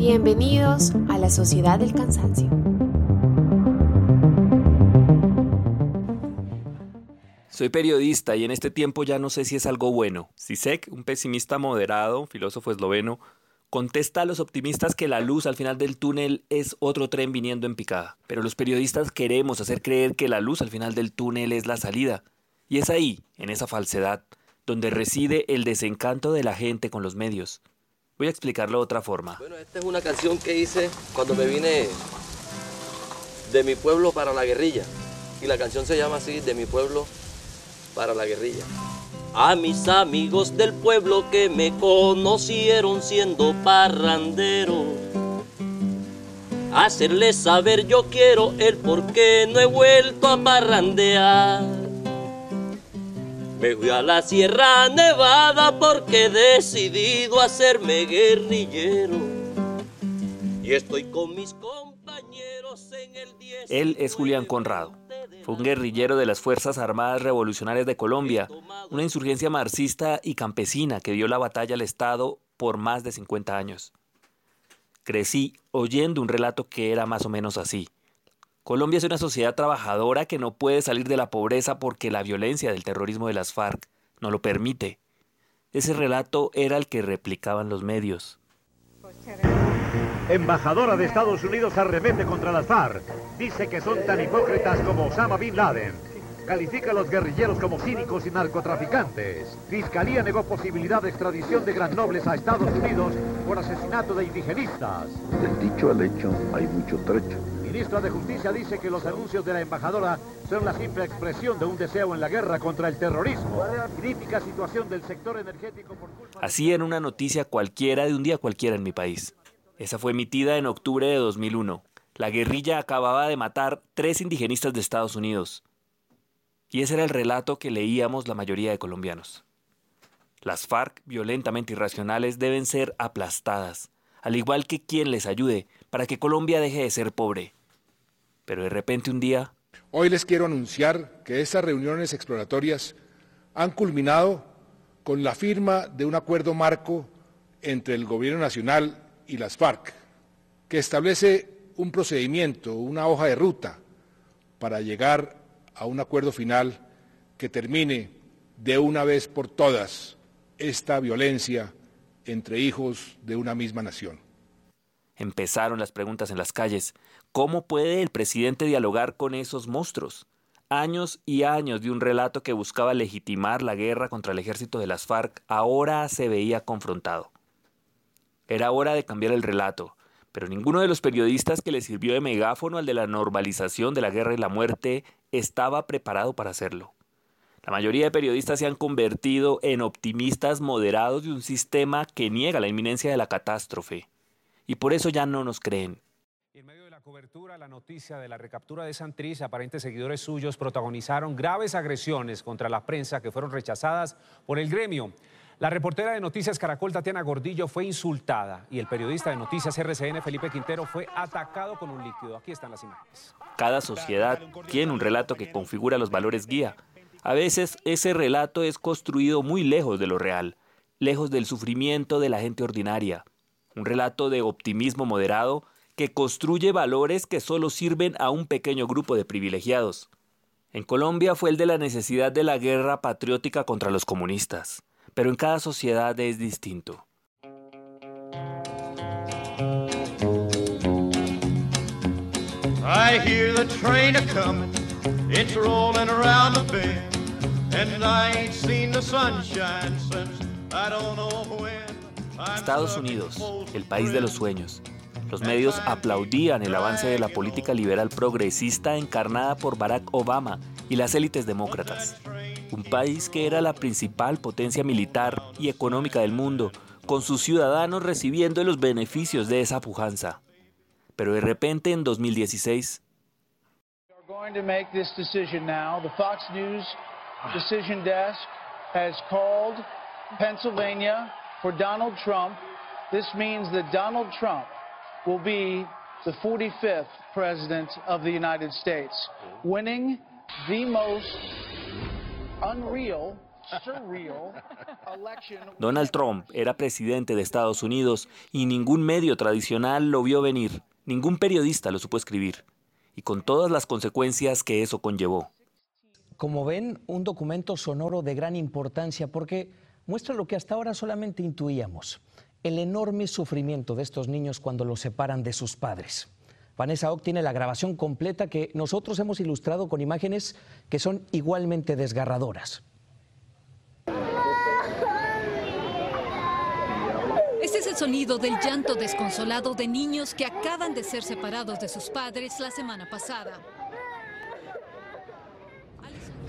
Bienvenidos a la Sociedad del Cansancio. Soy periodista y en este tiempo ya no sé si es algo bueno. Sisek, un pesimista moderado, filósofo esloveno, contesta a los optimistas que la luz al final del túnel es otro tren viniendo en picada. Pero los periodistas queremos hacer creer que la luz al final del túnel es la salida. Y es ahí, en esa falsedad, donde reside el desencanto de la gente con los medios. Voy a explicarlo de otra forma. Bueno, esta es una canción que hice cuando me vine de mi pueblo para la guerrilla. Y la canción se llama así, de mi pueblo para la guerrilla. A mis amigos del pueblo que me conocieron siendo parrandero. Hacerles saber yo quiero el por qué no he vuelto a parrandear. Me fui a la Sierra Nevada porque he decidido hacerme guerrillero. Y estoy con mis compañeros en el 10. Él es Julián Conrado. Fue un guerrillero de las Fuerzas Armadas Revolucionarias de Colombia, una insurgencia marxista y campesina que dio la batalla al Estado por más de 50 años. Crecí oyendo un relato que era más o menos así. Colombia es una sociedad trabajadora que no puede salir de la pobreza porque la violencia del terrorismo de las FARC no lo permite. Ese relato era el que replicaban los medios. Embajadora de Estados Unidos arremete contra las FARC. Dice que son tan hipócritas como Osama Bin Laden. Califica a los guerrilleros como cínicos y narcotraficantes. Fiscalía negó posibilidad de extradición de gran nobles a Estados Unidos por asesinato de indigenistas. Del dicho al hecho hay mucho trecho. Ministra de Justicia dice que los anuncios de la embajadora son la simple expresión de un deseo en la guerra contra el terrorismo. Crítica situación del sector energético por. Así en una noticia cualquiera de un día cualquiera en mi país. Esa fue emitida en octubre de 2001. La guerrilla acababa de matar tres indigenistas de Estados Unidos. Y ese era el relato que leíamos la mayoría de colombianos. Las FARC, violentamente irracionales, deben ser aplastadas, al igual que quien les ayude, para que Colombia deje de ser pobre. Pero de repente un día... Hoy les quiero anunciar que estas reuniones exploratorias han culminado con la firma de un acuerdo marco entre el Gobierno Nacional y las FARC, que establece un procedimiento, una hoja de ruta para llegar a un acuerdo final que termine de una vez por todas esta violencia entre hijos de una misma nación. Empezaron las preguntas en las calles. ¿Cómo puede el presidente dialogar con esos monstruos? Años y años de un relato que buscaba legitimar la guerra contra el ejército de las FARC ahora se veía confrontado. Era hora de cambiar el relato, pero ninguno de los periodistas que le sirvió de megáfono al de la normalización de la guerra y la muerte estaba preparado para hacerlo. La mayoría de periodistas se han convertido en optimistas moderados de un sistema que niega la inminencia de la catástrofe. Y por eso ya no nos creen. En medio de la cobertura, la noticia de la recaptura de Santrich, aparentes seguidores suyos protagonizaron graves agresiones contra la prensa que fueron rechazadas por el gremio. La reportera de Noticias Caracol, Tatiana Gordillo, fue insultada y el periodista de Noticias RCN, Felipe Quintero, fue atacado con un líquido. Aquí están las imágenes. Cada sociedad tiene un relato que configura los valores guía. A veces ese relato es construido muy lejos de lo real, lejos del sufrimiento de la gente ordinaria. Un relato de optimismo moderado que construye valores que solo sirven a un pequeño grupo de privilegiados. En Colombia fue el de la necesidad de la guerra patriótica contra los comunistas pero en cada sociedad es distinto. Estados Unidos, el país de los sueños. Los medios aplaudían el avance de la política liberal progresista encarnada por Barack Obama y las élites demócratas un país que era la principal potencia militar y económica del mundo, con sus ciudadanos recibiendo los beneficios de esa pujanza. Pero de repente en 2016 going to make this decision now. The Fox News decision desk has called Pennsylvania for Donald Trump. This means that Donald Trump will be the 45th president of the United States, winning the most unreal Donald Trump era presidente de Estados Unidos y ningún medio tradicional lo vio venir, ningún periodista lo supo escribir, y con todas las consecuencias que eso conllevó. Como ven, un documento sonoro de gran importancia porque muestra lo que hasta ahora solamente intuíamos, el enorme sufrimiento de estos niños cuando los separan de sus padres. Vanessa Ock tiene la grabación completa que nosotros hemos ilustrado con imágenes que son igualmente desgarradoras. Este es el sonido del llanto desconsolado de niños que acaban de ser separados de sus padres la semana pasada.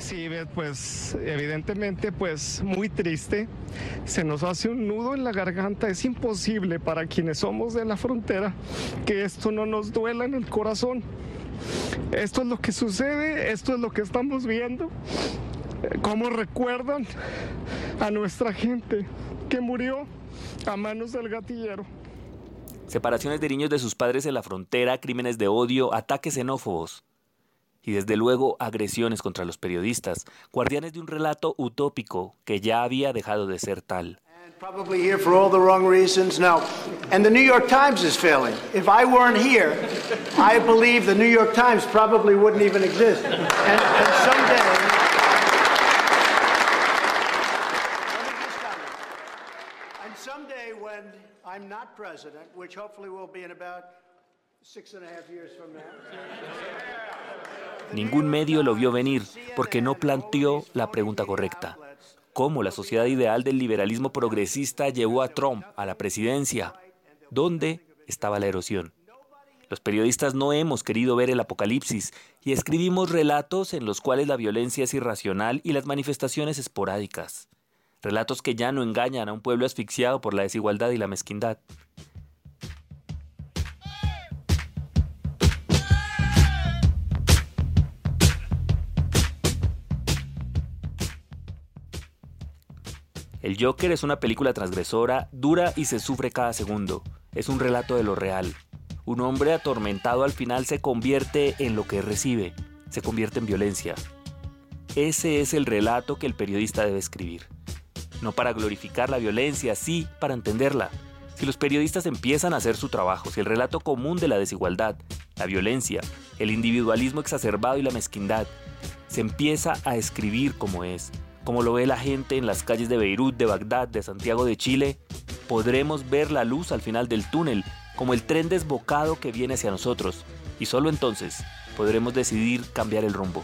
Sí, pues evidentemente pues muy triste. Se nos hace un nudo en la garganta. Es imposible para quienes somos de la frontera que esto no nos duela en el corazón. Esto es lo que sucede, esto es lo que estamos viendo. ¿Cómo recuerdan a nuestra gente que murió a manos del gatillero? Separaciones de niños de sus padres en la frontera, crímenes de odio, ataques xenófobos y desde luego agresiones contra los periodistas, guardianes de un relato utópico que ya había dejado de ser tal. Probably here for all the wrong reasons. Now, and the New York Times is failing. If I weren't here, I believe the New York Times probably wouldn't even exist. And, and someday, and someday when I'm not president, which hopefully will be in about six and a half years from now. Ningún medio lo vio venir porque no planteó la pregunta correcta. ¿Cómo la sociedad ideal del liberalismo progresista llevó a Trump a la presidencia? ¿Dónde estaba la erosión? Los periodistas no hemos querido ver el apocalipsis y escribimos relatos en los cuales la violencia es irracional y las manifestaciones esporádicas. Relatos que ya no engañan a un pueblo asfixiado por la desigualdad y la mezquindad. El Joker es una película transgresora, dura y se sufre cada segundo. Es un relato de lo real. Un hombre atormentado al final se convierte en lo que recibe, se convierte en violencia. Ese es el relato que el periodista debe escribir. No para glorificar la violencia, sí para entenderla. Si los periodistas empiezan a hacer su trabajo, si el relato común de la desigualdad, la violencia, el individualismo exacerbado y la mezquindad se empieza a escribir como es, como lo ve la gente en las calles de Beirut, de Bagdad, de Santiago de Chile, podremos ver la luz al final del túnel, como el tren desbocado que viene hacia nosotros, y solo entonces podremos decidir cambiar el rumbo.